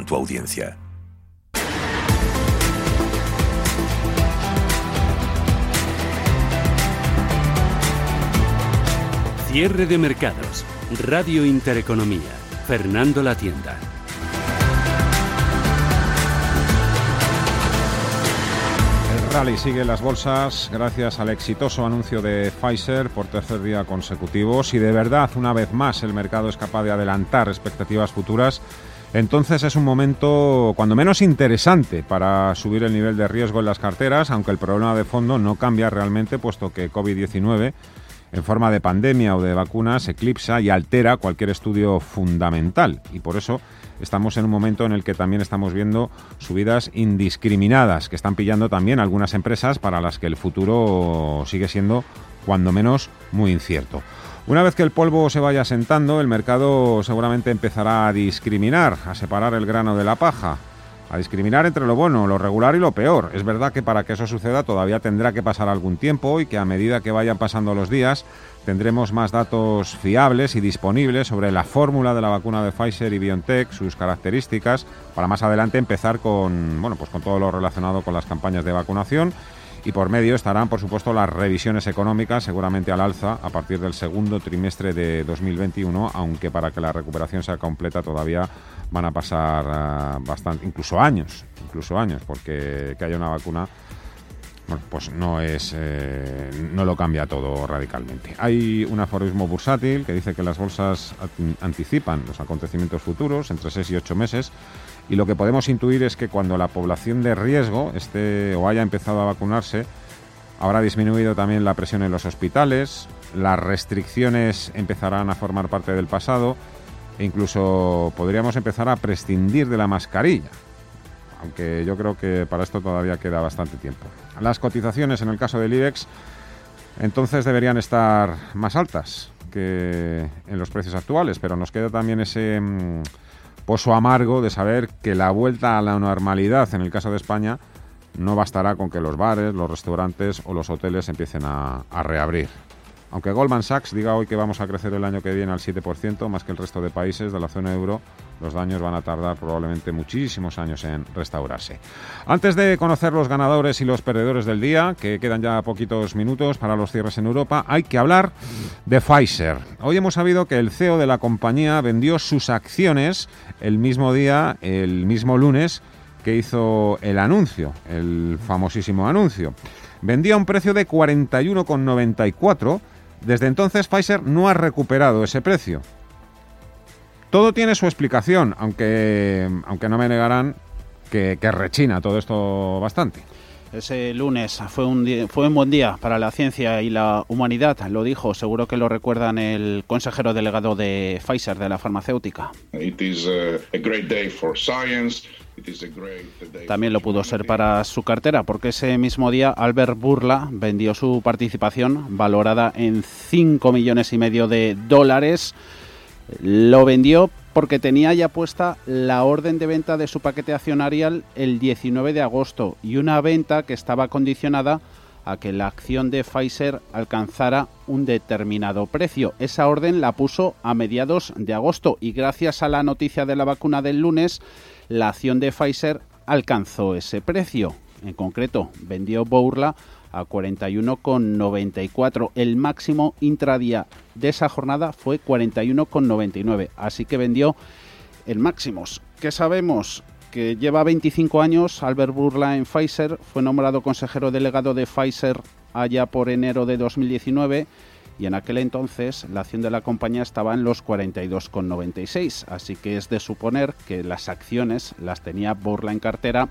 con tu audiencia. Cierre de mercados. Radio Intereconomía. Fernando La Tienda. El rally sigue en las bolsas gracias al exitoso anuncio de Pfizer por tercer día consecutivo. Si de verdad una vez más el mercado es capaz de adelantar expectativas futuras, entonces es un momento cuando menos interesante para subir el nivel de riesgo en las carteras, aunque el problema de fondo no cambia realmente, puesto que COVID-19 en forma de pandemia o de vacunas eclipsa y altera cualquier estudio fundamental. Y por eso estamos en un momento en el que también estamos viendo subidas indiscriminadas que están pillando también algunas empresas para las que el futuro sigue siendo cuando menos muy incierto. Una vez que el polvo se vaya sentando, el mercado seguramente empezará a discriminar, a separar el grano de la paja a discriminar entre lo bueno, lo regular y lo peor. Es verdad que para que eso suceda todavía tendrá que pasar algún tiempo y que a medida que vayan pasando los días tendremos más datos fiables y disponibles sobre la fórmula de la vacuna de Pfizer y BioNTech, sus características, para más adelante empezar con, bueno, pues con todo lo relacionado con las campañas de vacunación y por medio estarán, por supuesto, las revisiones económicas, seguramente al alza a partir del segundo trimestre de 2021, aunque para que la recuperación sea completa todavía van a pasar eh, bastante, incluso años, incluso años, porque que haya una vacuna pues no es eh, no lo cambia todo radicalmente. Hay un aforismo bursátil que dice que las bolsas anticipan los acontecimientos futuros entre 6 y 8 meses y lo que podemos intuir es que cuando la población de riesgo esté o haya empezado a vacunarse, habrá disminuido también la presión en los hospitales, las restricciones empezarán a formar parte del pasado e incluso podríamos empezar a prescindir de la mascarilla, aunque yo creo que para esto todavía queda bastante tiempo. Las cotizaciones en el caso del IBEX entonces deberían estar más altas que en los precios actuales, pero nos queda también ese mm, pozo amargo de saber que la vuelta a la normalidad en el caso de España no bastará con que los bares, los restaurantes o los hoteles empiecen a reabrir. Aunque Goldman Sachs diga hoy que vamos a crecer el año que viene al 7%, más que el resto de países de la zona euro, los daños van a tardar probablemente muchísimos años en restaurarse. Antes de conocer los ganadores y los perdedores del día, que quedan ya poquitos minutos para los cierres en Europa, hay que hablar de Pfizer. Hoy hemos sabido que el CEO de la compañía vendió sus acciones el mismo día, el mismo lunes, que hizo el anuncio, el famosísimo anuncio. Vendía a un precio de 41,94 desde entonces Pfizer no ha recuperado ese precio. Todo tiene su explicación, aunque, aunque no me negarán que, rechina todo esto bastante. Ese lunes fue un, fue un buen día para la ciencia y la humanidad, lo dijo, seguro que lo recuerdan el consejero delegado de Pfizer, de la farmacéutica. It is a great day for science. También lo pudo ser para su cartera, porque ese mismo día Albert Burla vendió su participación valorada en 5 millones y medio de dólares. Lo vendió porque tenía ya puesta la orden de venta de su paquete accionarial el 19 de agosto y una venta que estaba condicionada a que la acción de Pfizer alcanzara un determinado precio. Esa orden la puso a mediados de agosto y gracias a la noticia de la vacuna del lunes, la acción de Pfizer alcanzó ese precio. En concreto, vendió Bourla a 41,94. El máximo intradía de esa jornada fue 41,99. Así que vendió el máximos. ¿Qué sabemos? Que lleva 25 años Albert Burla en Pfizer, fue nombrado consejero delegado de Pfizer allá por enero de 2019 y en aquel entonces la acción de la compañía estaba en los 42,96, así que es de suponer que las acciones las tenía Burla en cartera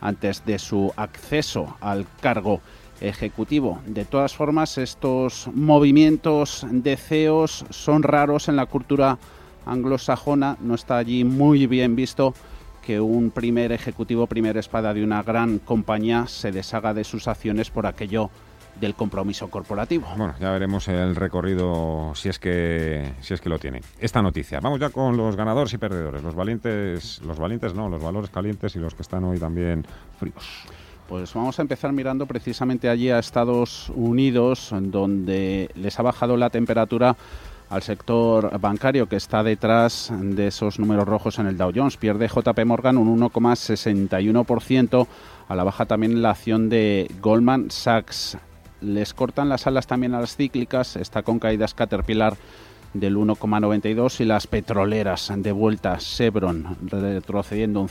antes de su acceso al cargo ejecutivo. De todas formas, estos movimientos de CEOs son raros en la cultura anglosajona, no está allí muy bien visto que un primer ejecutivo, primer espada de una gran compañía se deshaga de sus acciones por aquello del compromiso corporativo. Bueno, ya veremos el recorrido si es que si es que lo tiene. Esta noticia. Vamos ya con los ganadores y perdedores, los valientes, los valientes no, los valores calientes y los que están hoy también fríos. Pues vamos a empezar mirando precisamente allí a Estados Unidos, donde les ha bajado la temperatura al sector bancario que está detrás de esos números rojos en el Dow Jones. Pierde JP Morgan un 1,61%. A la baja también la acción de Goldman Sachs. Les cortan las alas también a las cíclicas. Está con caídas Caterpillar del 1,92 y las petroleras de vuelta Chevron retrocediendo un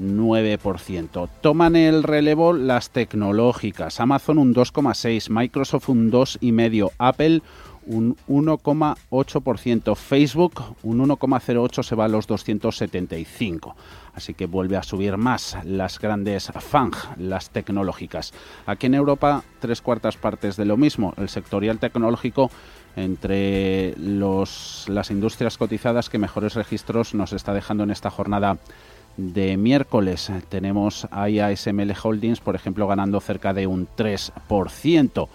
0,9%. Toman el relevo las tecnológicas. Amazon un 2,6, Microsoft un 2,5, Apple un 1,8%. Facebook un 1,08 se va a los 275. Así que vuelve a subir más las grandes FANG, las tecnológicas. Aquí en Europa, tres cuartas partes de lo mismo. El sectorial tecnológico entre los, las industrias cotizadas que mejores registros nos está dejando en esta jornada de miércoles. Tenemos a ASML Holdings, por ejemplo, ganando cerca de un 3%.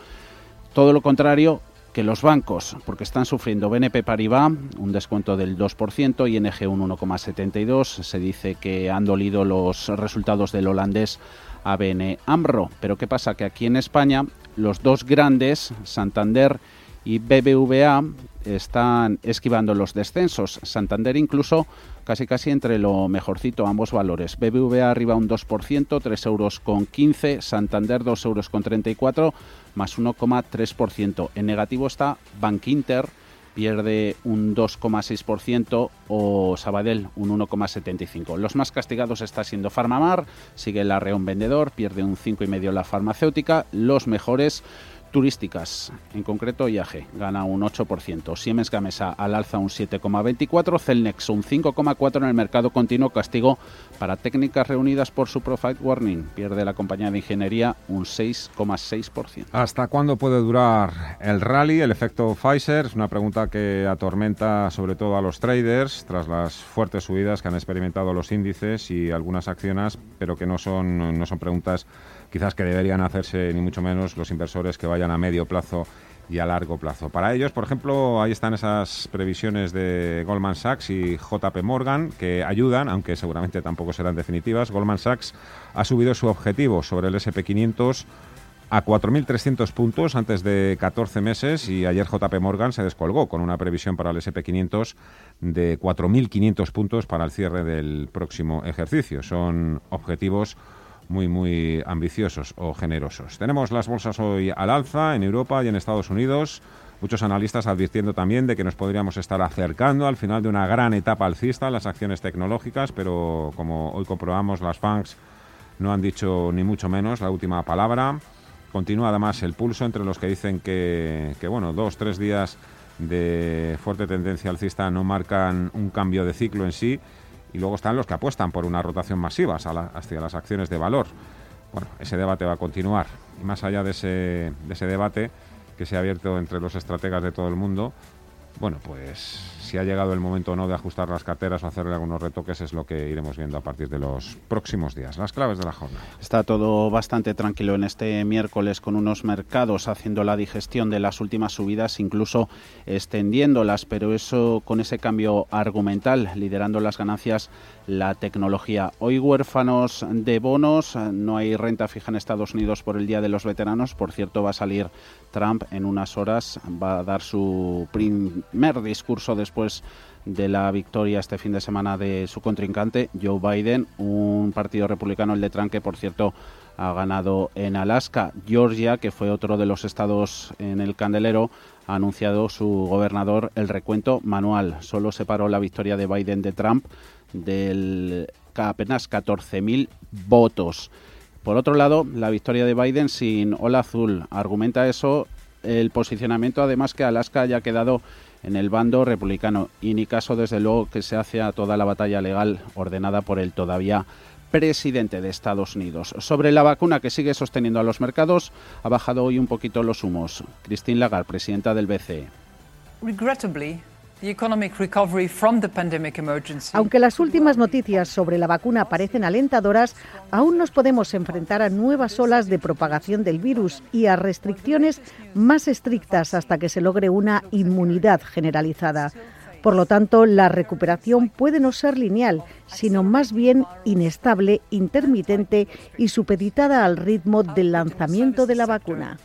Todo lo contrario que los bancos, porque están sufriendo BNP Paribas, un descuento del 2%, ING un 1,72%. Se dice que han dolido los resultados del holandés ABN AMRO. Pero ¿qué pasa? Que aquí en España los dos grandes, Santander y BBVA, están esquivando los descensos. Santander incluso casi casi entre lo mejorcito ambos valores. BBVA arriba un 2%, 3 euros con 15, Santander 2 euros con 34, más 1,3%. En negativo está Bank Inter, pierde un 2,6% o Sabadell un 1,75%. Los más castigados está siendo Farmamar, sigue el Arreón Vendedor, pierde un 5,5% la farmacéutica. Los mejores turísticas, en concreto IAG, gana un 8%, Siemens Gamesa al alza un 7,24%, Celnex un 5,4% en el mercado continuo, castigo para técnicas reunidas por su Profit Warning, pierde la compañía de ingeniería un 6,6%. ¿Hasta cuándo puede durar el rally, el efecto Pfizer? Es una pregunta que atormenta sobre todo a los traders tras las fuertes subidas que han experimentado los índices y algunas acciones, pero que no son, no son preguntas quizás que deberían hacerse ni mucho menos los inversores que vayan a medio plazo y a largo plazo. Para ellos, por ejemplo, ahí están esas previsiones de Goldman Sachs y JP Morgan que ayudan, aunque seguramente tampoco serán definitivas. Goldman Sachs ha subido su objetivo sobre el SP500 a 4.300 puntos antes de 14 meses y ayer JP Morgan se descolgó con una previsión para el SP500 de 4.500 puntos para el cierre del próximo ejercicio. Son objetivos muy, muy ambiciosos o generosos. Tenemos las bolsas hoy al alza en Europa y en Estados Unidos. Muchos analistas advirtiendo también de que nos podríamos estar acercando al final de una gran etapa alcista en las acciones tecnológicas, pero como hoy comprobamos, las FANGs no han dicho ni mucho menos la última palabra. Continúa además el pulso entre los que dicen que, que bueno, dos, tres días de fuerte tendencia alcista no marcan un cambio de ciclo en sí y luego están los que apuestan por una rotación masiva hacia las acciones de valor. Bueno, ese debate va a continuar. Y más allá de ese, de ese debate que se ha abierto entre los estrategas de todo el mundo, bueno, pues si ha llegado el momento o no de ajustar las carteras o hacerle algunos retoques es lo que iremos viendo a partir de los próximos días. Las claves de la jornada. Está todo bastante tranquilo en este miércoles con unos mercados haciendo la digestión de las últimas subidas, incluso extendiéndolas, pero eso con ese cambio argumental, liderando las ganancias la tecnología. Hoy huérfanos de bonos, no hay renta fija en Estados Unidos por el Día de los Veteranos, por cierto va a salir Trump en unas horas, va a dar su primer discurso después de la victoria este fin de semana de su contrincante, Joe Biden, un partido republicano, el de Trump, que por cierto ha ganado en Alaska. Georgia, que fue otro de los estados en el candelero, ha anunciado su gobernador el recuento manual. Solo separó la victoria de Biden de Trump del apenas 14.000 votos. Por otro lado, la victoria de Biden sin ola azul. Argumenta eso el posicionamiento, además que Alaska haya quedado en el bando republicano y ni caso desde luego que se hace a toda la batalla legal ordenada por el todavía presidente de Estados Unidos. Sobre la vacuna que sigue sosteniendo a los mercados, ha bajado hoy un poquito los humos. Christine Lagarde, presidenta del BCE. Aunque las últimas noticias sobre la vacuna parecen alentadoras, aún nos podemos enfrentar a nuevas olas de propagación del virus y a restricciones más estrictas hasta que se logre una inmunidad generalizada. Por lo tanto, la recuperación puede no ser lineal, sino más bien inestable, intermitente y supeditada al ritmo del lanzamiento de la vacuna.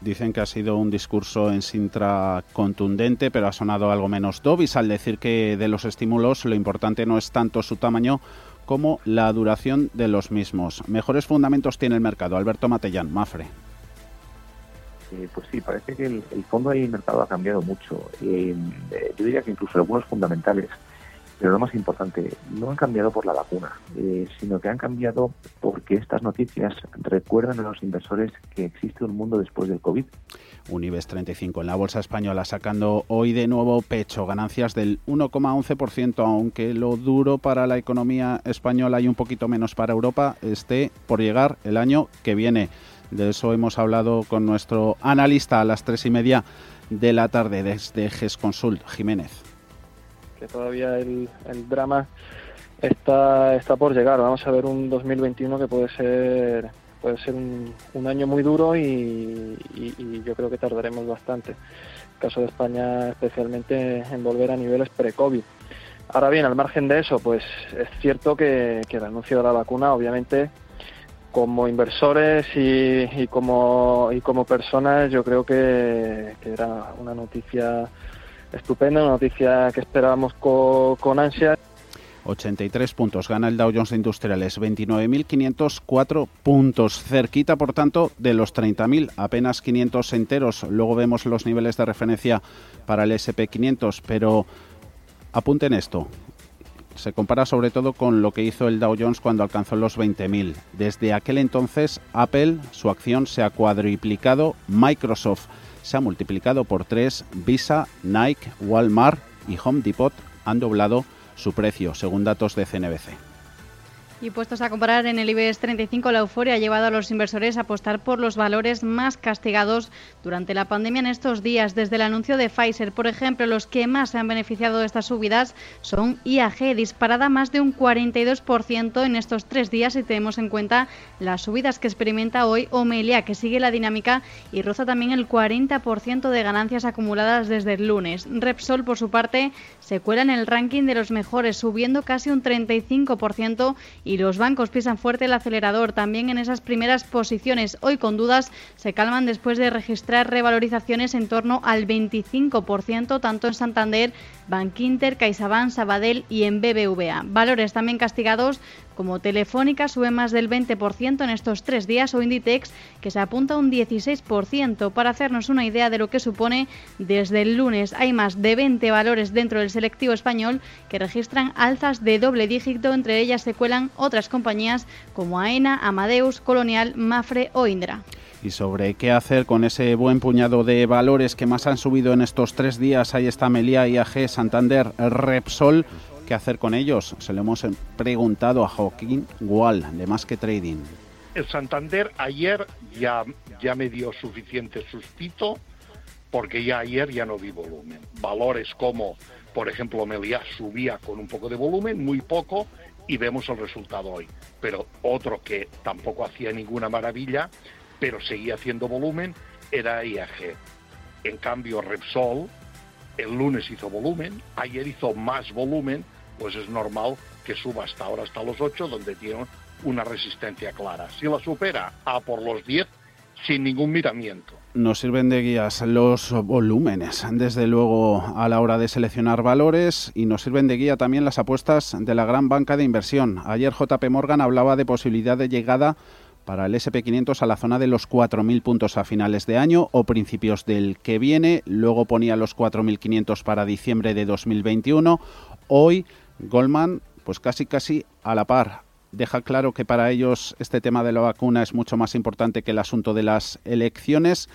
Dicen que ha sido un discurso en Sintra contundente, pero ha sonado algo menos dovis al decir que de los estímulos lo importante no es tanto su tamaño como la duración de los mismos. Mejores fundamentos tiene el mercado. Alberto Matellán, Mafre. Eh, pues sí, parece que el, fondo del mercado ha cambiado mucho. Eh, yo diría que incluso algunos fundamentales pero lo más importante, no han cambiado por la vacuna, eh, sino que han cambiado porque estas noticias recuerdan a los inversores que existe un mundo después del COVID. Un IBEX 35 en la bolsa española sacando hoy de nuevo pecho, ganancias del 1,11%, aunque lo duro para la economía española y un poquito menos para Europa esté por llegar el año que viene. De eso hemos hablado con nuestro analista a las tres y media de la tarde desde GES Consult, Jiménez que todavía el, drama está, está por llegar. Vamos a ver un 2021 que puede ser puede ser un, año muy duro y, yo creo que tardaremos bastante. El caso de España especialmente en volver a niveles pre-COVID. Ahora bien, al margen de eso, pues es cierto que, el anuncio de la vacuna, obviamente, como inversores y, como, y como personas, yo creo que, que era una noticia estupenda, noticia que esperábamos con, ansia. 83 puntos. Gana el Dow Jones Industriales, 29.504 puntos. Cerquita, por tanto, de los 30.000, apenas 500 enteros. Luego vemos los niveles de referencia para el SP500, pero apunten esto. Se compara sobre todo con lo que hizo el Dow Jones cuando alcanzó los 20.000. Desde aquel entonces, Apple, su acción se ha cuadriplicado. Microsoft se ha multiplicado por tres. Visa, Nike, Walmart y Home Depot han doblado su precio, según datos de CNBC. Y puestos a comparar en el IBEX 35, la euforia ha llevado a los inversores a apostar por los valores más castigados durante la pandemia en estos días. Desde el anuncio de Pfizer, por ejemplo, los que más se han beneficiado de estas subidas son IAG, disparada más de un 42% en estos tres días y tenemos en cuenta las subidas que experimenta hoy Omelia, que sigue la dinámica y roza también el 40% de ganancias acumuladas desde el lunes. Repsol, por su parte, se cuela en el ranking de los mejores, subiendo casi un 35% y los bancos pisan fuerte el acelerador también en esas primeras posiciones. Hoy con dudas se calman después de registrar revalorizaciones en torno al 25%, tanto en Santander, Bankinter, CaixaBank, Sabadell y en BBVA. Valores también castigados como Telefónica sube más del 20% en estos tres días o Inditex que se apunta un 16%. Para hacernos una idea de lo que supone, desde el lunes hay más de 20 valores dentro del selectivo español que registran alzas de doble dígito, entre ellas se cuelan otras compañías como AENA, Amadeus, Colonial, Mafre o Indra y sobre qué hacer con ese buen puñado de valores que más han subido en estos tres días. Ahí está Melia, IAG, Santander, Repsol qué hacer con ellos. Se lo hemos preguntado a Joaquín Gual, de Más que Trading. El Santander ayer ya, ya me dio suficiente sustito porque ya ayer ya no vi volumen. Valores como, por ejemplo, Meliá subía con un poco de volumen, muy poco, y vemos el resultado hoy. Pero otro que tampoco hacía ninguna maravilla, pero seguía haciendo volumen, era IAG. En cambio, Repsol, el lunes hizo volumen, ayer hizo más volumen, pues es normal que suba hasta ahora, hasta los 8, donde tiene una resistencia clara. Si la supera, a por los 10, sin ningún miramiento. Nos sirven de guías los volúmenes, desde luego a la hora de seleccionar valores y nos sirven de guía también las apuestas de la gran banca de inversión. Ayer JP Morgan hablaba de posibilidad de llegada para el SP500 a la zona de los 4.000 puntos a finales de año o principios del que viene. Luego ponía los 4.500 para diciembre de 2021. Hoy Goldman, pues casi casi a la par. Deja claro que para ellos este tema de la vacuna es mucho más importante que el asunto de las elecciones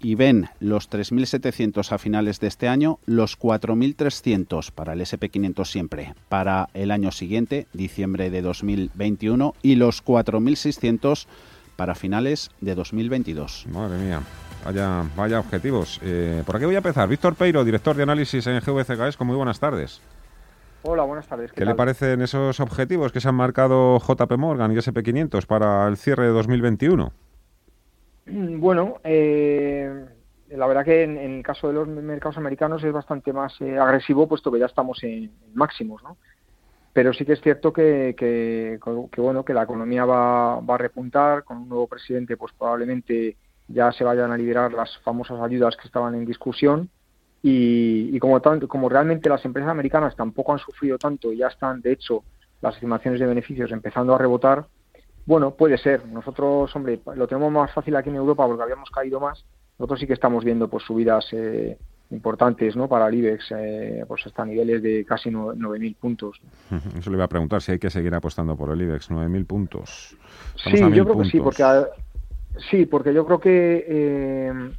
y ven los 3.700 a finales de este año, los 4.300 para el SP500 siempre para el año siguiente, diciembre de 2021, y los 4.600 para finales de 2022. Madre mía. Vaya, vaya objetivos. Eh, por aquí voy a empezar. Víctor Peiro, director de análisis en GVCKS, muy buenas tardes. Hola, buenas tardes. ¿Qué, le parecen esos objetivos que se han marcado JP Morgan y SP500 para el cierre de 2021? Bueno, eh, la verdad que en, el caso de los mercados americanos es bastante más eh, agresivo, puesto que ya estamos en, máximos, ¿no? Pero sí que es cierto que, que, bueno que la economía va, va, a repuntar con un nuevo presidente, pues probablemente ya se vayan a liberar las famosas ayudas que estaban en discusión y, como, como realmente las empresas americanas tampoco han sufrido tanto, ya están, de hecho, las estimaciones de beneficios empezando a rebotar, bueno, puede ser. Nosotros, hombre, lo tenemos más fácil aquí en Europa porque habíamos caído más. Nosotros sí que estamos viendo pues subidas eh, importantes ¿no? para el IBEX, eh, pues hasta niveles de casi 9.000 puntos. Eso le iba a preguntar si hay que seguir apostando por el IBEX, 9.000 puntos. sí, yo creo que sí, porque, sí, porque yo creo que... Eh,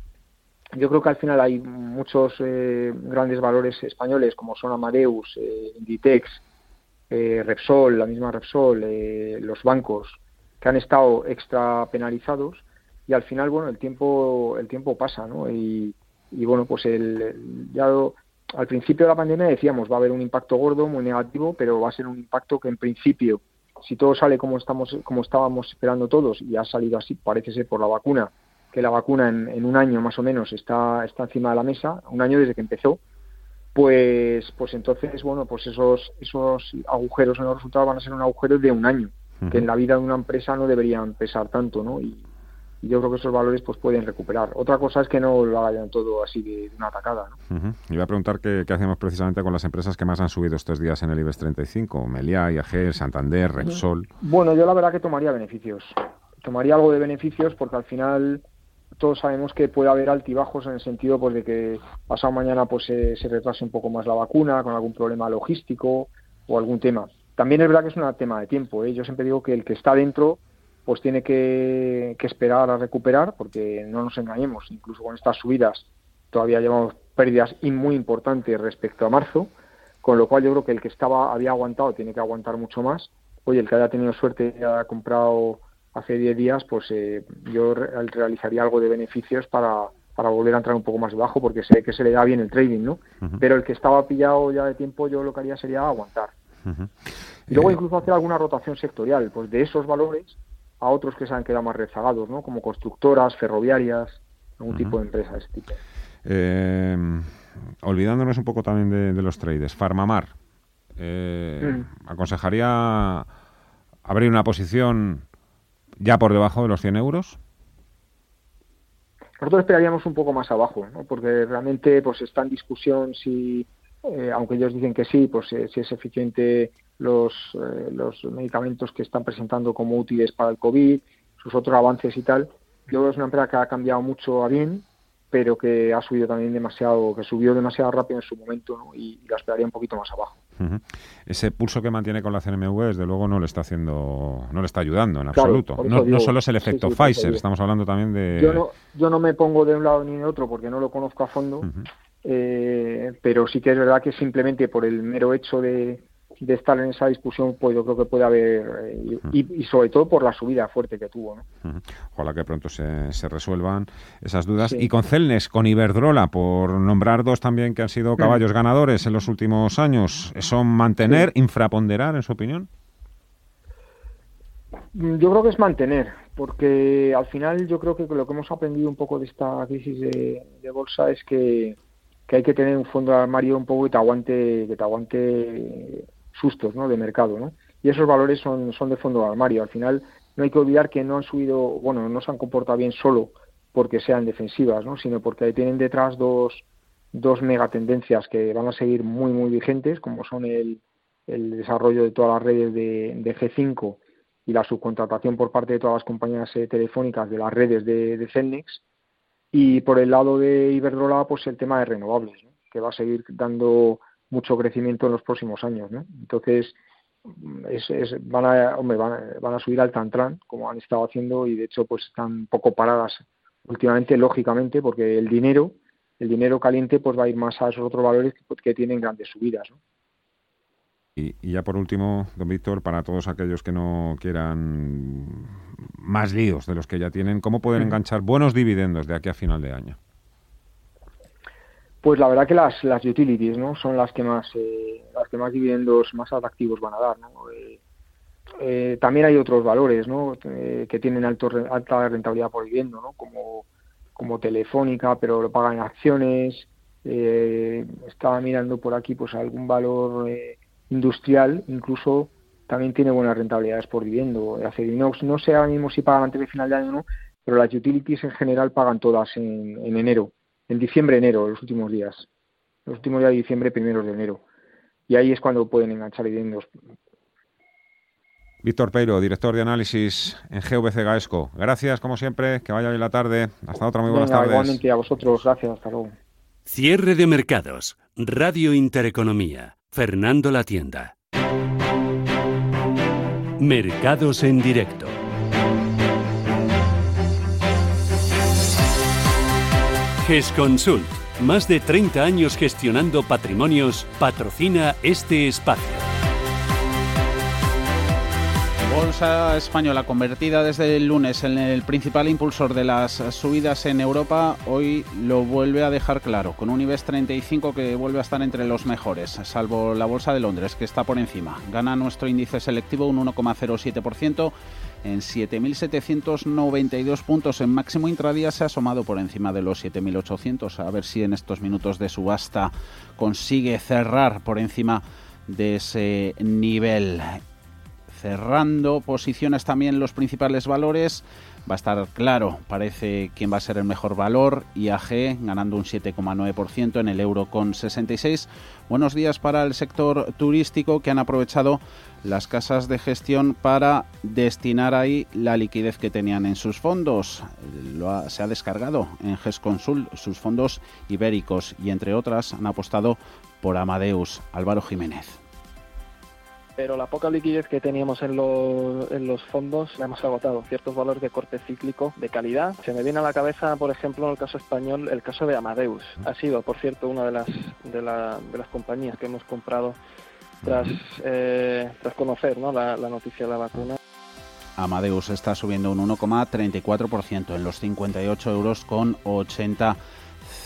yo creo que al final hay muchos eh, grandes valores españoles como son Amadeus, Inditex, Repsol, la misma Repsol, los bancos que han estado extra penalizados y al final bueno el tiempo el tiempo pasa ¿no? y, y bueno, pues el, ya al principio de la pandemia decíamos va a haber un impacto gordo, muy negativo, pero va a ser un impacto que en principio, si todo sale como estamos, como estábamos esperando todos y ha salido así, parece ser por la vacuna, que la vacuna en, un año más o menos está, está encima de la mesa, un año desde que empezó, pues, pues entonces, bueno, pues esos, esos agujeros en los resultados van a ser un agujero de un año, que en la vida de una empresa no deberían pesar tanto, ¿no? Y, yo creo que esos valores pues pueden recuperar. Otra cosa es que no lo hagan todo así de, una atacada. ¿no? Iba a preguntar qué, hacemos precisamente con las empresas que más han subido estos días en el IBEX 35, Meliá, IAG, Santander, Repsol. Bueno, yo la verdad que tomaría beneficios. Tomaría algo de beneficios porque al final todos sabemos que puede haber altibajos en el sentido pues de que pasado mañana pues se, retrase un poco más la vacuna con algún problema logístico o algún tema. También es verdad que es un tema de tiempo. ¿eh? Yo siempre digo que el que está dentro pues tiene que, esperar a recuperar, porque no nos engañemos, incluso con estas subidas todavía llevamos pérdidas muy importantes respecto a marzo, con lo cual yo creo que el que estaba había aguantado tiene que aguantar mucho más. Oye, el que haya tenido suerte y haya comprado hace 10 días, pues eh, yo realizaría algo de beneficios para, para volver a entrar un poco más bajo, porque sé que se le da bien el trading, ¿no? Pero el que estaba pillado ya de tiempo, yo lo que haría sería aguantar. Y luego eh, incluso hacer alguna rotación sectorial, pues de esos valores a otros que se han quedado más rezagados, ¿no? como constructoras, ferroviarias, algún tipo de empresas tipo. Eh, olvidándonos un poco también de, los traders, Farmamar, eh, mm. ¿aconsejaría abrir una posición ya por debajo de los 100 euros? Nosotros esperaríamos un poco más abajo, ¿no? porque realmente pues está en discusión si, eh, aunque ellos dicen que sí, pues si es eficiente los, eh, los medicamentos que están presentando como útiles para el COVID, sus otros avances y tal. Yo creo que es una empresa que ha cambiado mucho a bien, pero que ha subido también demasiado, que subió demasiado rápido en su momento y, la esperaría un poquito más abajo. Ese pulso que mantiene con la CNMV, desde luego, no le está haciendo, no le está ayudando en absoluto. No, solo es el efecto Pfizer, estamos hablando también de. Yo no, yo no me pongo de un lado ni de otro porque no lo conozco a fondo, eh, pero sí que es verdad que simplemente por el mero hecho de, de estar en esa discusión, pues yo creo que puede haber, eh, y, sobre todo por la subida fuerte que tuvo. ¿no? Ojalá que pronto se, se resuelvan esas dudas. Y con Celnes, con Iberdrola, por nombrar dos también que han sido caballos ganadores en los últimos años, ¿son mantener, infraponderar, en su opinión? Yo creo que es mantener, porque al final yo creo que lo que hemos aprendido un poco de esta crisis de, de bolsa es que, que hay que tener un fondo de armario un poco que te aguante, que te aguante sustos ¿no? de mercado. ¿no? Y esos valores son, son de fondo de armario. Al final no hay que olvidar que no han subido, bueno, no se han comportado bien solo porque sean defensivas, ¿no? sino porque tienen detrás dos, dos megatendencias que van a seguir muy, muy vigentes, como son el, el desarrollo de todas las redes de, de, G5 y la subcontratación por parte de todas las compañías eh, telefónicas de las redes de, de Celnex. Y por el lado de Iberdrola, pues el tema de renovables, que va a seguir dando mucho crecimiento en los próximos años. ¿no? Entonces, es, van, a, hombre, van, a, subir al Tantran, como han estado haciendo, y de hecho pues están poco paradas últimamente, lógicamente, porque el dinero, el dinero caliente, pues va a ir más a esos otros valores que, tienen grandes subidas. ¿no? Y, y, ya por último, don Víctor, para todos aquellos que no quieran más líos de los que ya tienen, ¿cómo pueden enganchar buenos dividendos de aquí a final de año? Pues la verdad que las, las utilities ¿no? son las que más eh, las que más dividendos más atractivos van a dar. ¿no? Eh, eh, también hay otros valores ¿no? que tienen alto, alta rentabilidad por dividendo, ¿no? como, como Telefónica, pero lo pagan en acciones. estaba mirando por aquí pues algún valor industrial, incluso también tiene buenas rentabilidades por dividendo. Acerinox, no sé ahora mismo si pagan antes de final de año o no, pero las utilities en general pagan todas en, en enero, en diciembre, enero, los últimos días, los últimos días de diciembre, primeros de enero. Y ahí es cuando pueden enganchar dividendos. Víctor Peiro, director de análisis en GVC Gaesco. Gracias, como siempre, que vaya bien la tarde. Hasta otra, muy buenas tardes. Igualmente a vosotros, gracias, hasta luego. Cierre de mercados, Radio Intereconomía, Fernando La Tienda. Mercados en directo. GESConsult, más de 30 años gestionando patrimonios, patrocina este espacio. Bolsa española convertida desde el lunes en el principal impulsor de las subidas en Europa, hoy lo vuelve a dejar claro, con un IBEX 35 que vuelve a estar entre los mejores, salvo la Bolsa de Londres, que está por encima. Gana nuestro índice selectivo un 1,07% en 7.792 puntos. En máximo intradía se ha asomado por encima de los 7.800. A ver si en estos minutos de subasta consigue cerrar por encima de ese nivel cerrando posiciones también los principales valores. Va a estar claro, parece quién va a ser el mejor valor. IAG ganando un 7,9% en el euro con 66. Buenos días para el sector turístico que han aprovechado las casas de gestión para destinar ahí la liquidez que tenían en sus fondos. Lo se ha descargado en GESConsul sus fondos ibéricos y entre otras han apostado por Amadeus. Álvaro Jiménez pero la poca liquidez que teníamos en los, en los fondos la hemos agotado. Ciertos valores de corte cíclico de calidad. Se me viene a la cabeza, por ejemplo, en el caso español, el caso de Amadeus. Ha sido, por cierto, una de las, de, la, de las compañías que hemos comprado tras, eh, tras conocer ¿no? la, la noticia de la vacuna. Amadeus está subiendo un 1,34% en los 58 euros con 80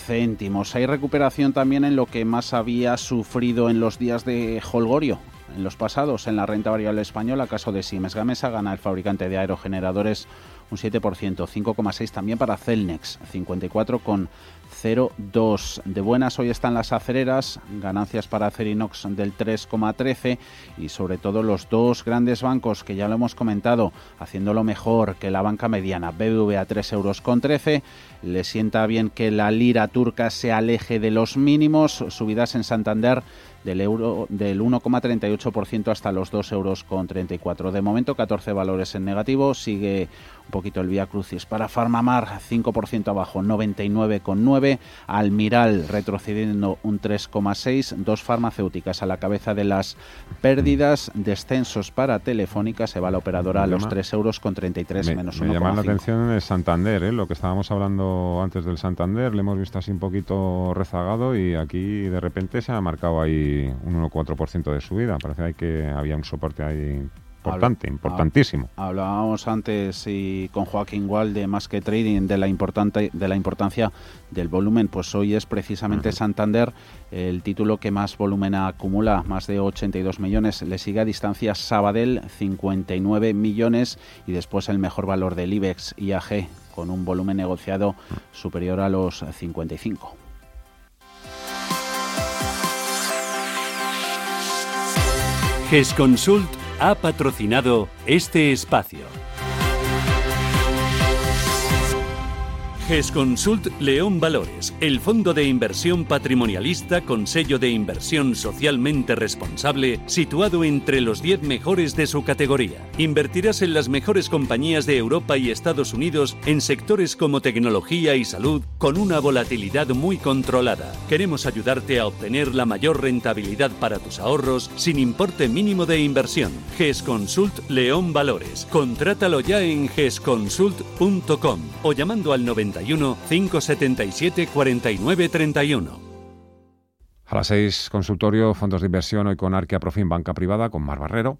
céntimos. Hay recuperación también en lo que más había sufrido en los días de Holgorio, en los pasados en la renta variable española, caso de Siemens Gamesa, gana el fabricante de aerogeneradores un 7%, 5,6 también para Celnex, 54,02. De buenas hoy están las acereras, ganancias para Acerinox del 3,13 y sobre todo los dos grandes bancos que ya lo hemos comentado, haciéndolo mejor que la banca mediana, BBVA 3 euros con 13. Le sienta bien que la lira turca se aleje de los mínimos, subidas en Santander del euro del 1,38% hasta los 2 euros con 34. De momento 14 valores en negativo, sigue un poquito el vía crucis. Para Farmamar 5% abajo, 99,9, Almiral retrocediendo un 3,6, dos farmacéuticas a la cabeza de las pérdidas, descensos para Telefónica, se va la operadora a los 3 euros con 33 me, menos 1,5. Me llama la atención el Santander, ¿eh? lo que estábamos hablando antes del Santander, le hemos visto así un poquito rezagado y aquí de repente se ha marcado ahí un 1,4% de subida. Parece que había un soporte ahí importante, importantísimo. Hablábamos antes y con Joaquín Wall de más que trading de la importante de la importancia del volumen, pues hoy es precisamente Santander el título que más volumen acumula, más de 82 millones, le sigue a distancia Sabadell 59 millones y después el mejor valor del IBEX IAG con un volumen negociado superior a los 55. GESConsult ha patrocinado este espacio. GESConsult León Valores, el fondo de inversión patrimonialista con sello de inversión socialmente responsable, situado entre los 10 mejores de su categoría. Invertirás en las mejores compañías de Europa y Estados Unidos en sectores como tecnología y salud con una volatilidad muy controlada. Queremos ayudarte a obtener la mayor rentabilidad para tus ahorros sin importe mínimo de inversión. GESConsult León Valores. Contrátalo ya en gesconsult.com o llamando al 90 577 49 31. A las 6, consultorio, fondos de inversión, hoy con Arquea Profim, banca privada, con Mar Barrero.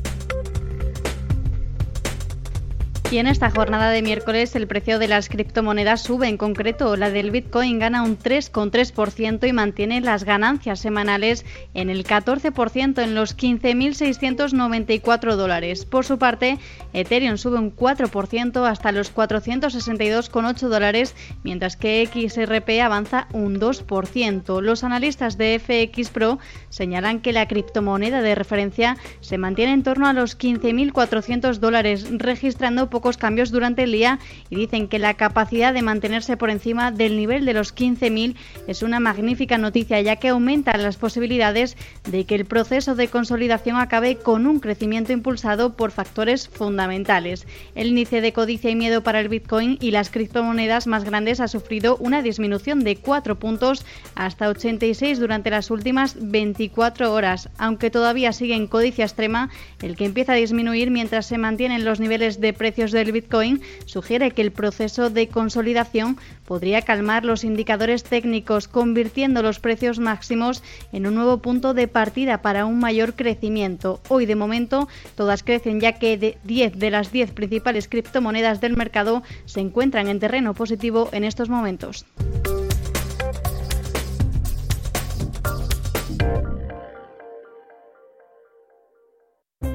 Y en esta jornada de miércoles el precio de las criptomonedas sube, en concreto la del Bitcoin gana un 3,3% y mantiene las ganancias semanales en el 14% en los 15.694 dólares. Por su parte, Ethereum sube un 4% hasta los 462,8 dólares, mientras que XRP avanza un 2%. Los analistas de FX Pro señalan que la criptomoneda de referencia se mantiene en torno a los 15.400 dólares, registrando pocos cambios durante el día y dicen que la capacidad de mantenerse por encima del nivel de los 15.000 es una magnífica noticia ya que aumenta las posibilidades de que el proceso de consolidación acabe con un crecimiento impulsado por factores fundamentales. El índice de codicia y miedo para el Bitcoin y las criptomonedas más grandes ha sufrido una disminución de 4 puntos hasta 86 durante las últimas 24 horas, aunque todavía sigue en codicia extrema, el que empieza a disminuir mientras se mantienen los niveles de precios del Bitcoin sugiere que el proceso de consolidación podría calmar los indicadores técnicos, convirtiendo los precios máximos en un nuevo punto de partida para un mayor crecimiento. Hoy de momento todas crecen ya que de 10 de las 10 principales criptomonedas del mercado se encuentran en terreno positivo en estos momentos.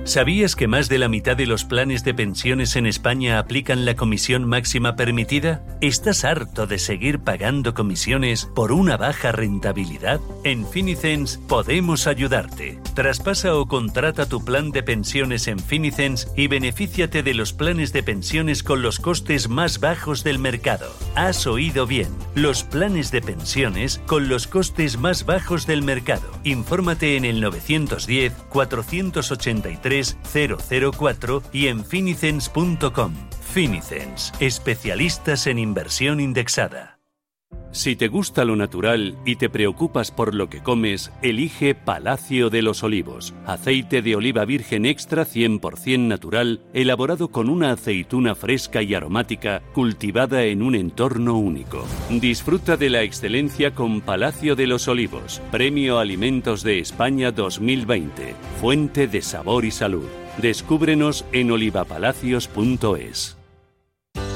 ¿Sabías que más de la mitad de los planes de pensiones en España aplican la comisión máxima permitida? ¿Estás harto de seguir pagando comisiones por una baja rentabilidad? En Finicens podemos ayudarte. Traspasa o contrata tu plan de pensiones en Finicens y benefíciate de los planes de pensiones con los costes más bajos del mercado. Has oído bien, los planes de pensiones con los costes más bajos del mercado. Infórmate en el 910 483 004 y en finicens.com. Finicens, especialistas en inversión indexada. Si te gusta lo natural y te preocupas por lo que comes, elige Palacio de los Olivos, aceite de oliva virgen extra 100% natural, elaborado con una aceituna fresca y aromática, cultivada en un entorno único. Disfruta de la excelencia con Palacio de los Olivos, Premio Alimentos de España 2020, fuente de sabor y salud. Descúbrenos en olivapalacios.es.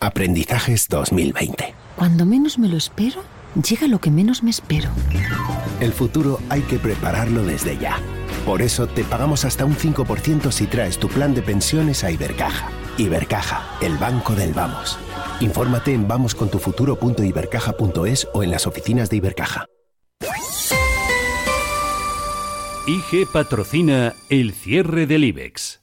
Aprendizajes 2020. Cuando menos me lo espero, llega lo que menos me espero. El futuro hay que prepararlo desde ya. Por eso te pagamos hasta un 5% si traes tu plan de pensiones a Ibercaja. Ibercaja, el banco del vamos. Infórmate en vamoscontufuturo.ibercaja.es o en las oficinas de Ibercaja. IG patrocina el cierre del IBEX.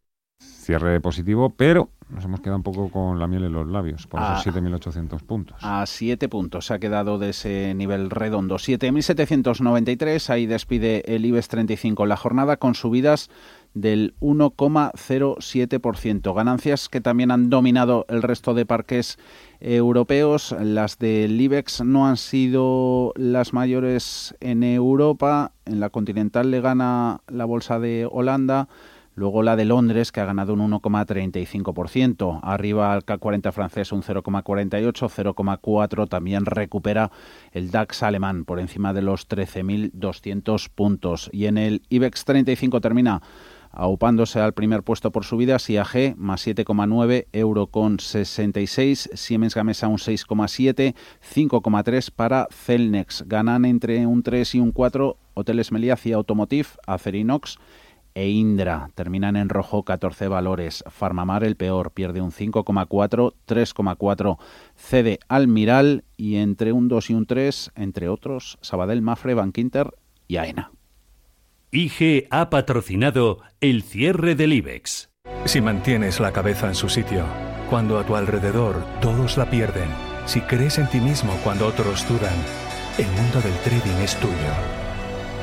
Cierre positivo, pero nos hemos quedado un poco con la miel en los labios, por esos 7.800 puntos. A 7 puntos se ha quedado de ese nivel redondo. 7.793, ahí despide el IBEX 35 la jornada con subidas del 1,07%. Ganancias que también han dominado el resto de parques europeos. Las del IBEX no han sido las mayores en Europa. En la continental le gana la bolsa de Holanda Luego la de Londres, que ha ganado un 1,35%. Arriba al CAC 40 francés un 0,48, 0,4. También recupera el DAX alemán por encima de los 13.200 puntos. Y en el IBEX 35 termina aupándose al primer puesto por subidas, IAG más 7,9, Euro con 66, Siemens Gamesa un 6,7, 5,3 para Celnex. Ganan entre un 3 y un 4 Hoteles Meliá y Automotive, Acerinox e Indra. Terminan en rojo 14 valores. Farmamar el peor, pierde un 5,4, 3,4 cede Almiral y entre un 2 y un 3, entre otros, Sabadell, Mafre, Bankinter y AENA. IG ha patrocinado el cierre del IBEX. Si mantienes la cabeza en su sitio, cuando a tu alrededor todos la pierden, si crees en ti mismo cuando otros dudan, el mundo del trading es tuyo.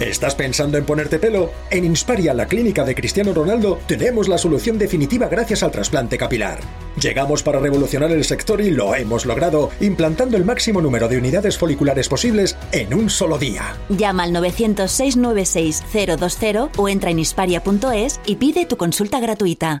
¿Estás pensando en ponerte pelo? En Insparia, la clínica de Cristiano Ronaldo, tenemos la solución definitiva gracias al trasplante capilar. Llegamos para revolucionar el sector y lo hemos logrado, implantando el máximo número de unidades foliculares posibles en un solo día. Llama al 900-696-020 o entra en insparia.es y pide tu consulta gratuita.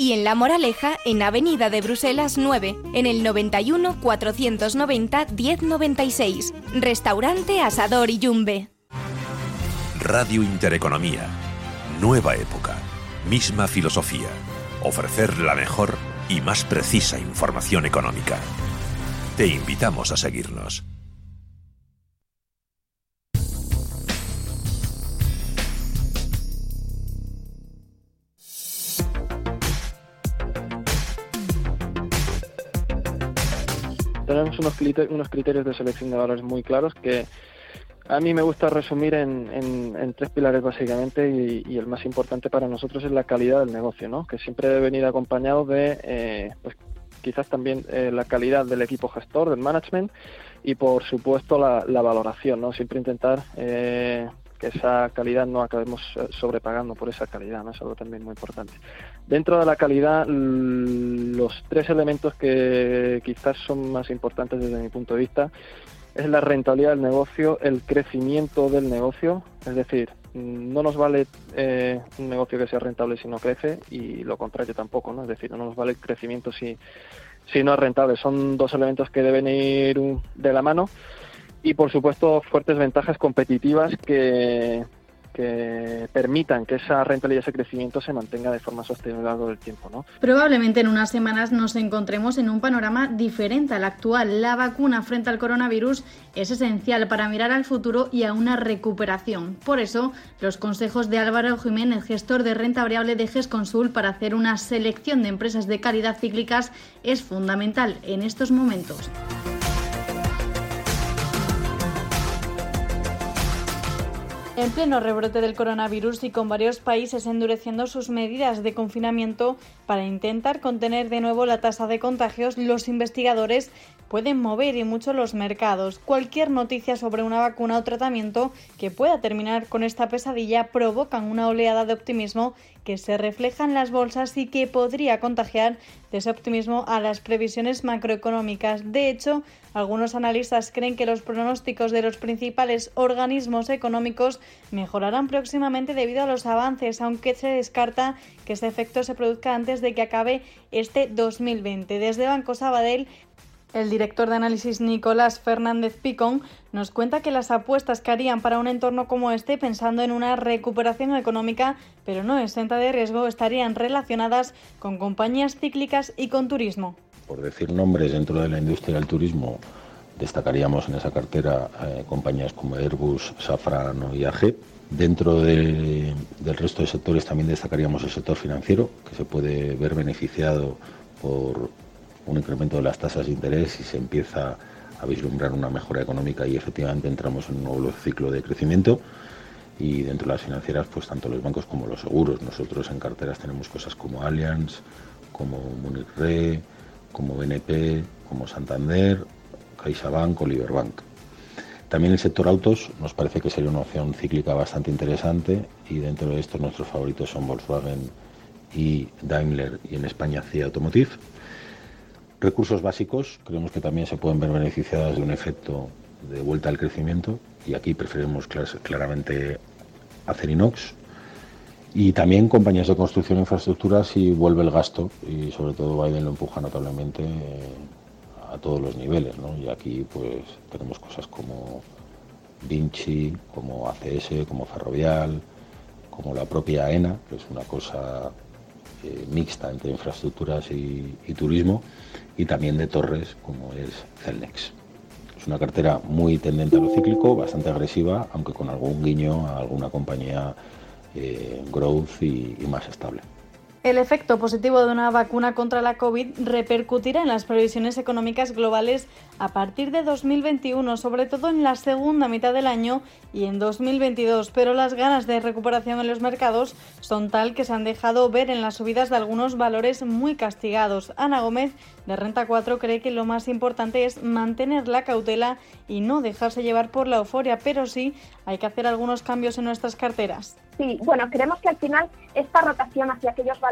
y en La Moraleja, en Avenida de Bruselas 9, en el 91 490 1096. Restaurante Asador y Yumbe. Radio Intereconomía. Nueva época. Misma filosofía. Ofrecer la mejor y más precisa información económica. Te invitamos a seguirnos. Tenemos unos, unos criterios de selección de valores muy claros que a mí me gusta resumir en, tres pilares básicamente y, el más importante para nosotros es la calidad del negocio, ¿no? que siempre debe venir acompañado de eh, pues, quizás también eh, la calidad del equipo gestor, del management y por supuesto la, valoración, ¿no? siempre intentar eh, que esa calidad no acabemos sobrepagando por esa calidad, ¿no? es algo también muy importante. Dentro de la calidad, los tres elementos que quizás son más importantes desde mi punto de vista es la rentabilidad del negocio, el crecimiento del negocio, es decir, no nos vale eh, un negocio que sea rentable si no crece y lo contrario tampoco, ¿no? Es decir, no nos vale el crecimiento si, si no es rentable. Son dos elementos que deben ir de la mano y, por supuesto, fuertes ventajas competitivas que, permitan que esa rentabilidad y ese crecimiento se mantenga de forma sostenible a lo largo del tiempo. ¿no? Probablemente en unas semanas nos encontremos en un panorama diferente al actual. La vacuna frente al coronavirus es esencial para mirar al futuro y a una recuperación. Por eso, los consejos de Álvaro Jiménez, gestor de renta variable de GESConsul, para hacer una selección de empresas de calidad cíclicas es fundamental en estos momentos. En pleno rebrote del coronavirus y con varios países endureciendo sus medidas de confinamiento para intentar contener de nuevo la tasa de contagios, los investigadores pueden mover y mucho los mercados. Cualquier noticia sobre una vacuna o tratamiento que pueda terminar con esta pesadilla provocan una oleada de optimismo que se refleja en las bolsas y que podría contagiar de ese optimismo a las previsiones macroeconómicas. De hecho, algunos analistas creen que los pronósticos de los principales organismos económicos mejorarán próximamente debido a los avances, aunque se descarta que ese efecto se produzca antes de que acabe este 2020. Desde Banco Sabadell el director de análisis Nicolás Fernández Picón nos cuenta que las apuestas que harían para un entorno como este, pensando en una recuperación económica, pero no exenta de riesgo, estarían relacionadas con compañías cíclicas y con turismo. Por decir nombres dentro de la industria del turismo, destacaríamos en esa cartera eh, compañías como Airbus, Safran o IAG. Dentro del resto de sectores también destacaríamos el sector financiero, que se puede ver beneficiado por un incremento de las tasas de interés y se empieza a vislumbrar una mejora económica y efectivamente entramos en un nuevo ciclo de crecimiento y dentro de las financieras pues tanto los bancos como los seguros. Nosotros en carteras tenemos cosas como Allianz, como Munich Re, como BNP, como Santander, CaixaBank o Liberbank. También el sector autos nos parece que sería una opción cíclica bastante interesante y dentro de estos nuestros favoritos son Volkswagen y Daimler y en España CIA Automotive. Recursos básicos, creemos que también se pueden ver beneficiadas de un efecto de vuelta al crecimiento y aquí preferimos claramente Acerinox y también compañías de construcción e infraestructuras si vuelve el gasto y sobre todo Biden lo empuja notablemente a todos los niveles y aquí pues tenemos cosas como Vinci, como ACS, como Ferrovial, como la propia AENA, que es una cosa eh, mixta entre infraestructuras y turismo y también de torres como es Celnex. Es una cartera muy tendente a lo cíclico, bastante agresiva, aunque con algún guiño a alguna compañía eh, growth y más estable. El efecto positivo de una vacuna contra la COVID repercutirá en las previsiones económicas globales a partir de 2021, sobre todo en la segunda mitad del año y en 2022, pero las ganas de recuperación en los mercados son tal que se han dejado ver en las subidas de algunos valores muy castigados. Ana Gómez, de Renta 4, cree que lo más importante es mantener la cautela y no dejarse llevar por la euforia, pero sí hay que hacer algunos cambios en nuestras carteras. Sí, bueno, creemos que al final esta rotación hacia aquellos valores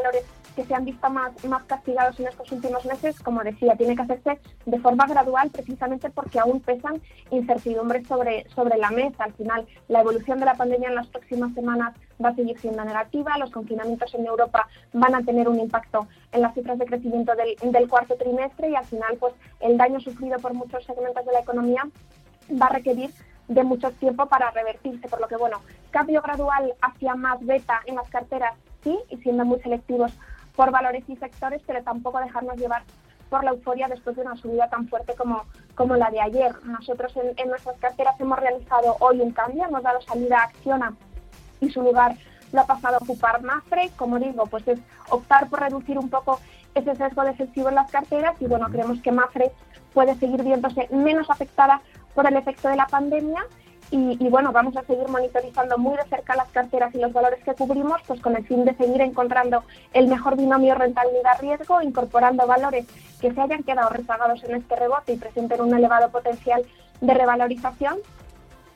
que se han visto más, más castigados en estos últimos meses, como decía, tiene que hacerse de forma gradual precisamente porque aún pesan incertidumbres sobre, sobre la mesa. Al final, la evolución de la pandemia en las próximas semanas va a seguir siendo negativa, los confinamientos en Europa van a tener un impacto en las cifras de crecimiento del, del cuarto trimestre y al final, pues el daño sufrido por muchos segmentos de la economía va a requerir de mucho tiempo para revertirse, por lo que bueno, cambio gradual hacia más beta en las carteras, sí, y siendo muy selectivos por valores y sectores, pero tampoco dejarnos llevar por la euforia después de una subida tan fuerte como, como la de ayer. Nosotros en, nuestras carteras hemos realizado hoy un cambio, hemos dado salida a Acciona y su lugar lo ha pasado a ocupar Mafre. Como digo, pues es optar por reducir un poco ese sesgo defensivo en las carteras y bueno, creemos que Mafre puede seguir viéndose menos afectada por el efecto de la pandemia y, bueno, vamos a seguir monitorizando muy de cerca las carteras y los valores que cubrimos, pues con el fin de seguir encontrando el mejor binomio rentabilidad-riesgo, incorporando valores que se hayan quedado rezagados en este rebote y presenten un elevado potencial de revalorización,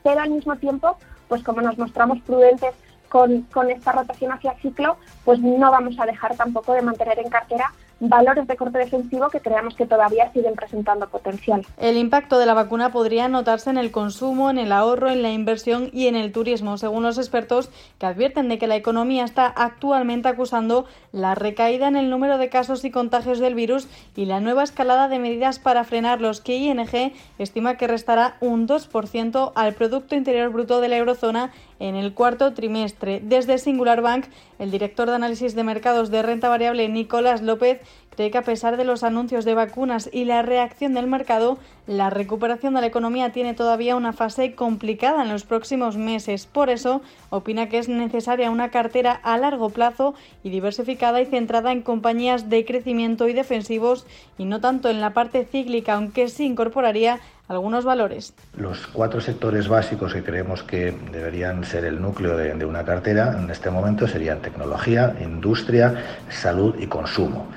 pero al mismo tiempo, pues como nos mostramos prudentes con, con esta rotación hacia ciclo, pues no vamos a dejar tampoco de mantener en cartera valores de corte defensivo que creamos que todavía siguen presentando potencial. El impacto de la vacuna podría notarse en el consumo, en el ahorro, en la inversión y en el turismo, según los expertos que advierten de que la economía está actualmente acusando la recaída en el número de casos y contagios del virus y la nueva escalada de medidas para frenarlos, que ING estima que restará un 2% al Producto Interior Bruto de la eurozona en el cuarto trimestre. Desde Singular Bank, el director de análisis de mercados de renta variable, Nicolás López, cree que a pesar de los anuncios de vacunas y la reacción del mercado, la recuperación de la economía tiene todavía una fase complicada en los próximos meses. Por eso, opina que es necesaria una cartera a largo plazo y diversificada y centrada en compañías de crecimiento y defensivos y no tanto en la parte cíclica, aunque sí incorporaría algunos valores. Los cuatro sectores básicos que creemos que deberían ser el núcleo de, una cartera en este momento serían tecnología, industria, salud y consumo.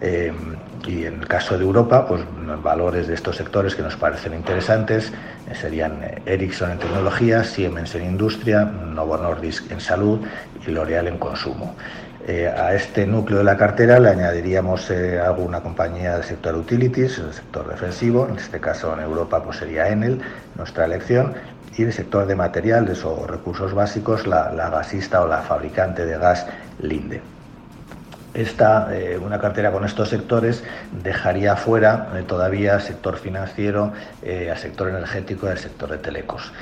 Eh, y en el caso de Europa, pues valores de estos sectores que nos parecen interesantes eh, serían eh, Ericsson en tecnología, Siemens en industria, Novo Nordisk en salud y L'Oreal en consumo. Eh, a este núcleo de la cartera le añadiríamos alguna compañía del sector utilities, el sector defensivo, en este caso en Europa pues sería Enel, nuestra elección, y el sector de materiales o recursos básicos, la gasista o la fabricante de gas Linde. Esta, eh, una cartera con estos sectores dejaría fuera eh, todavía sector financiero, eh, al sector energético y al sector de telecos.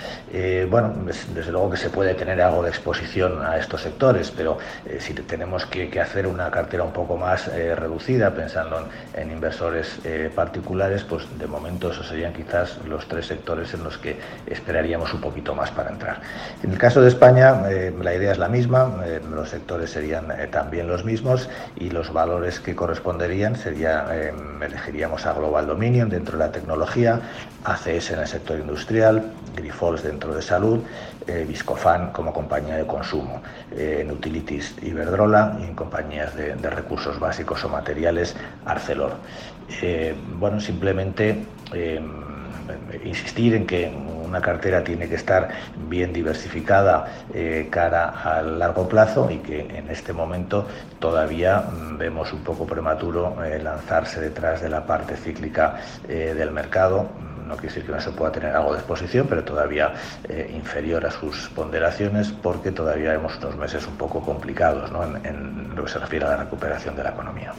bueno, desde luego que se puede tener algo de exposición a estos sectores, pero si tenemos que, hacer una cartera un poco más reducida, pensando en, inversores particulares, pues de momento esos serían quizás los tres sectores en los que esperaríamos un poquito más para entrar. En el caso de España, la idea es la misma, los sectores serían también los mismos y los valores que corresponderían sería, em, elegiríamos a Global Dominion dentro de la tecnología, ACS en el sector industrial, Grifols dentro de salud, eh, Viscofan como compañía de consumo, eh, en Utilities Iberdrola y en compañías de, recursos básicos o materiales Arcelor. Eh, bueno, simplemente em, insistir en que una cartera tiene que estar bien diversificada eh, cara al largo plazo y que en este momento todavía mm, vemos un poco prematuro eh, lanzarse detrás de la parte cíclica eh, del mercado no quiere decir que no se pueda tener algo de exposición, pero todavía inferior a sus ponderaciones porque todavía vemos unos meses un poco complicados en lo que se refiere a la recuperación de la economía.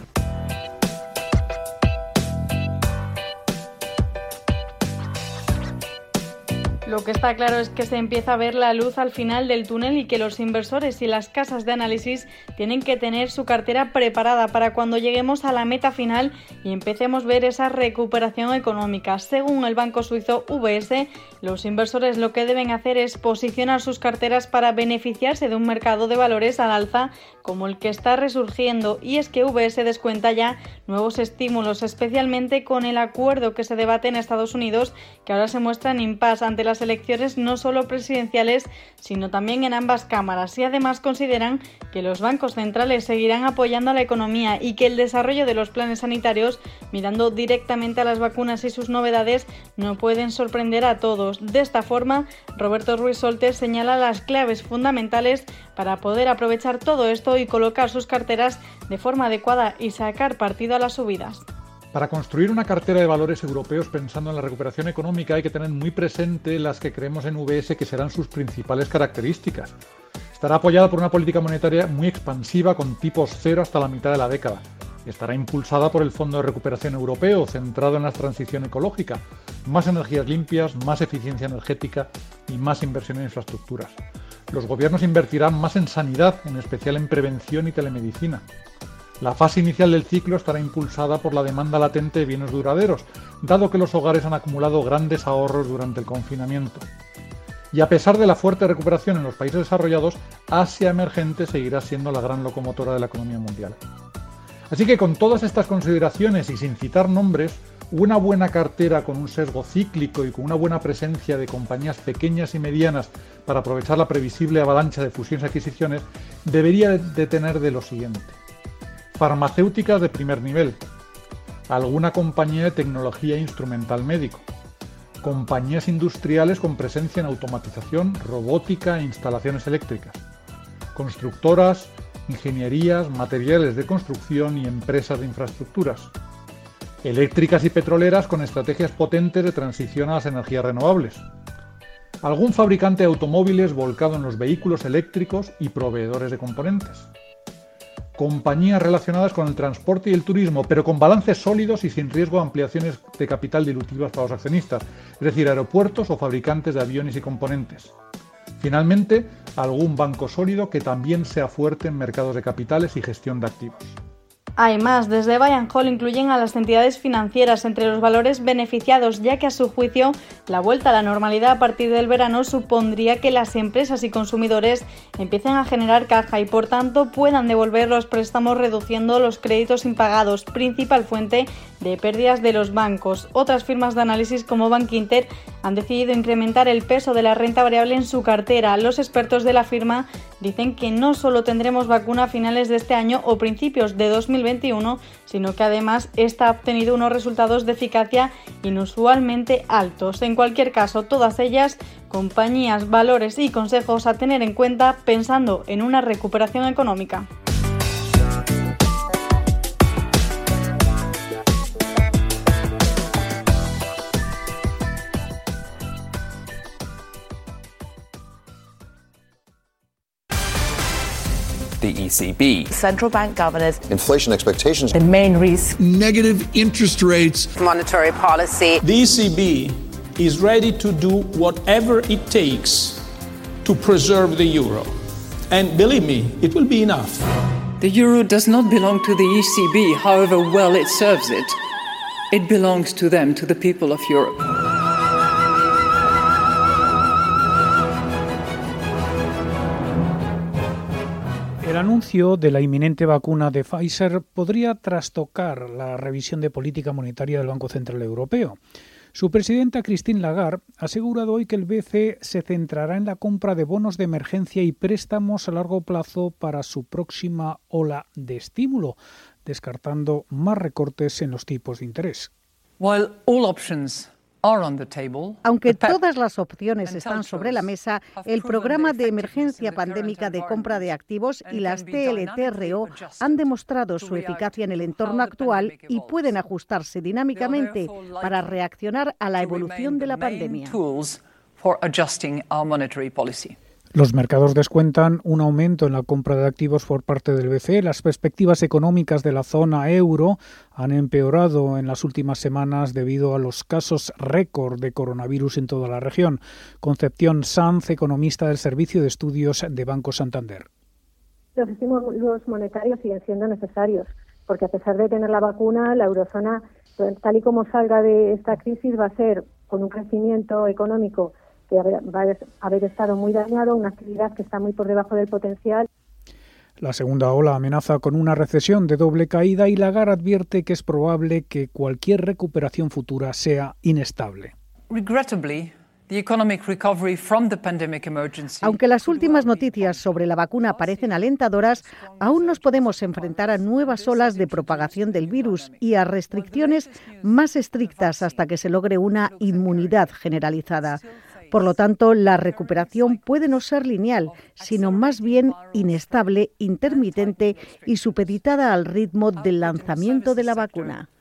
Lo que está claro es que se empieza a ver la luz al final del túnel y que los inversores y las casas de análisis tienen que tener su cartera preparada para cuando lleguemos a la meta final y empecemos a ver esa recuperación económica. Según el banco suizo UBS, los inversores lo que deben hacer es posicionar sus carteras para beneficiarse de un mercado de valores al alza como el que está resurgiendo y es que UBS descuenta ya nuevos estímulos, especialmente con el acuerdo que se debate en Estados Unidos que ahora se muestra en impasse ante las elecciones no solo presidenciales, sino también en ambas cámaras. Y además consideran que los bancos centrales seguirán apoyando a la economía y que el desarrollo de los planes sanitarios, mirando directamente a las vacunas y sus novedades, no pueden sorprender a todos. De esta forma, Roberto Ruiz Soltes señala las claves fundamentales para poder aprovechar todo esto y colocar sus carteras de forma adecuada y sacar partido a las subidas. Para construir una cartera de valores europeos pensando en la recuperación económica hay que tener muy presente las que creemos en VS que serán sus principales características. Estará apoyada por una política monetaria muy expansiva con tipos cero hasta la mitad de la década. Estará impulsada por el Fondo de Recuperación Europeo, centrado en la transición ecológica, más energías limpias, más eficiencia energética y más inversión en infraestructuras. Los gobiernos invertirán más en sanidad, en especial en prevención y telemedicina. La fase inicial del ciclo estará impulsada por la demanda latente de bienes duraderos, dado que los hogares han acumulado grandes ahorros durante el confinamiento. Y a pesar de la fuerte recuperación en los países desarrollados, Asia emergente seguirá siendo la gran locomotora de la economía mundial. Así que con todas estas consideraciones y sin citar nombres, una buena cartera con un sesgo cíclico y con una buena presencia de compañías pequeñas y medianas para aprovechar la previsible avalancha de fusiones y adquisiciones debería de tener de lo siguiente farmacéuticas de primer nivel, alguna compañía de tecnología instrumental médico, compañías industriales con presencia en automatización, robótica e instalaciones eléctricas, constructoras, ingenierías, materiales de construcción y empresas de infraestructuras, eléctricas y petroleras con estrategias potentes de transición a las energías renovables, algún fabricante de automóviles volcado en los vehículos eléctricos y proveedores de componentes, compañías relacionadas con el transporte y el turismo, pero con balances sólidos y sin riesgo de ampliaciones de capital dilutivas para los accionistas, es decir, aeropuertos o fabricantes de aviones y componentes. Finalmente, algún banco sólido que también sea fuerte en mercados de capitales y gestión de activos. Hay más, desde Bayern Hall incluyen a las entidades financieras entre los valores beneficiados, ya que a su juicio la vuelta a la normalidad a partir del verano supondría que las empresas y consumidores empiecen a generar caja y por tanto puedan devolver los préstamos reduciendo los créditos impagados, principal fuente de pérdidas de los bancos. Otras firmas de análisis como Bank Inter han decidido incrementar el peso de la renta variable en su cartera. Los expertos de la firma dicen que no solo tendremos vacuna a finales de este año o principios de 2021, sino que además esta ha obtenido unos resultados de eficacia inusualmente altos. En cualquier caso, todas ellas compañías, valores y consejos a tener en cuenta pensando en una recuperación económica. ECB. Central bank governors. Inflation expectations. The main risk. Negative interest rates. Monetary policy. The ECB is ready to do whatever it takes to preserve the euro. And believe me, it will be enough. The euro does not belong to the ECB, however well it serves it. It belongs to them, to the people of Europe. El anuncio de la inminente vacuna de Pfizer podría trastocar la revisión de política monetaria del Banco Central Europeo. Su presidenta Christine Lagarde ha asegurado hoy que el BCE se centrará en la compra de bonos de emergencia y préstamos a largo plazo para su próxima ola de estímulo, descartando más recortes en los tipos de interés. Aunque todas las opciones están sobre la mesa, el programa de emergencia pandémica de compra de activos y las TLTRO han demostrado su eficacia en el entorno actual y pueden ajustarse dinámicamente para reaccionar a la evolución de la pandemia. Los mercados descuentan un aumento en la compra de activos por parte del BCE. Las perspectivas económicas de la zona euro han empeorado en las últimas semanas debido a los casos récord de coronavirus en toda la región. Concepción Sanz, economista del Servicio de Estudios de Banco Santander. Los estímulos monetarios siguen siendo necesarios, porque a pesar de tener la vacuna, la eurozona, tal y como salga de esta crisis, va a ser con un crecimiento económico que va a haber estado muy dañado, una actividad que está muy por debajo del potencial. La segunda ola amenaza con una recesión de doble caída y Lagarde advierte que es probable que cualquier recuperación futura sea inestable. Aunque las últimas noticias sobre la vacuna parecen alentadoras, aún nos podemos enfrentar a nuevas olas de propagación del virus y a restricciones más estrictas hasta que se logre una inmunidad generalizada. Por lo tanto, la recuperación puede no ser lineal, sino más bien inestable, intermitente y supeditada al ritmo del lanzamiento de la vacuna.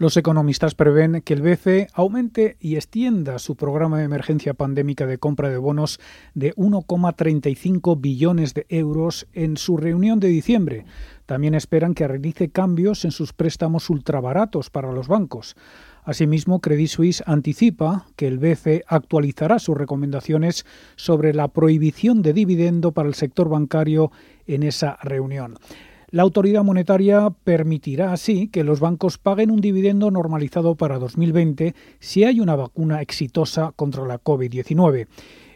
Los economistas prevén que el BCE aumente y extienda su programa de emergencia pandémica de compra de bonos de 1,35 billones de euros en su reunión de diciembre. También esperan que realice cambios en sus préstamos ultrabaratos para los bancos. Asimismo, Credit Suisse anticipa que el BCE actualizará sus recomendaciones sobre la prohibición de dividendo para el sector bancario en esa reunión. La autoridad monetaria permitirá así que los bancos paguen un dividendo normalizado para 2020 si hay una vacuna exitosa contra la COVID-19.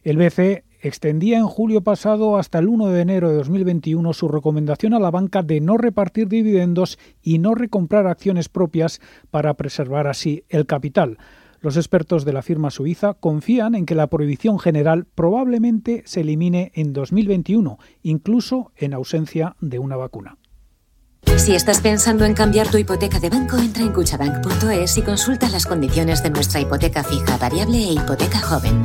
El BCE extendía en julio pasado hasta el 1 de enero de 2021 su recomendación a la banca de no repartir dividendos y no recomprar acciones propias para preservar así el capital. Los expertos de la firma suiza confían en que la prohibición general probablemente se elimine en 2021, incluso en ausencia de una vacuna. Si estás pensando en cambiar tu hipoteca de banco, entra en cuchabank.es y consulta las condiciones de nuestra hipoteca fija, variable e hipoteca joven.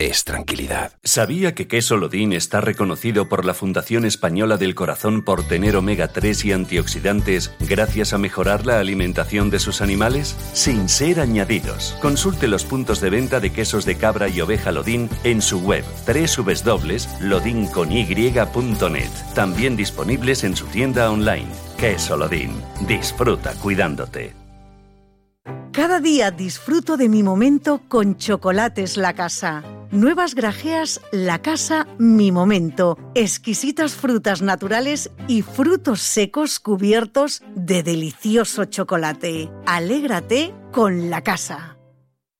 es tranquilidad. ¿Sabía que queso Lodín está reconocido por la Fundación Española del Corazón por tener omega 3 y antioxidantes gracias a mejorar la alimentación de sus animales? Sin ser añadidos. Consulte los puntos de venta de quesos de cabra y oveja Lodín en su web www.lodincony.net. También disponibles en su tienda online. Queso Lodín. Disfruta cuidándote. Cada día disfruto de mi momento con Chocolates La Casa. Nuevas grajeas La Casa Mi Momento. Exquisitas frutas naturales y frutos secos cubiertos de delicioso chocolate. Alégrate con La Casa.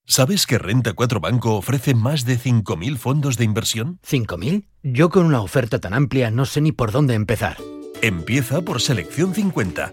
¿Sabes que Renta 4 Banco ofrece más de 5.000 fondos de inversión? ¿5.000? Yo con una oferta tan amplia no sé ni por dónde empezar. Empieza por Selección 50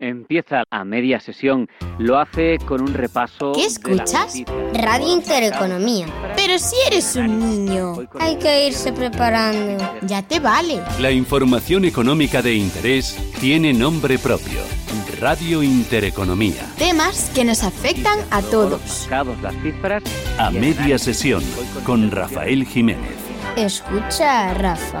Empieza a media sesión, lo hace con un repaso. ¿Qué escuchas? Radio Intereconomía. Pero si eres un niño, hay que irse preparando. Ya te vale. La información económica de interés tiene nombre propio. Radio Intereconomía. Temas que nos afectan a todos. A media sesión con Rafael Jiménez. Escucha, Rafa.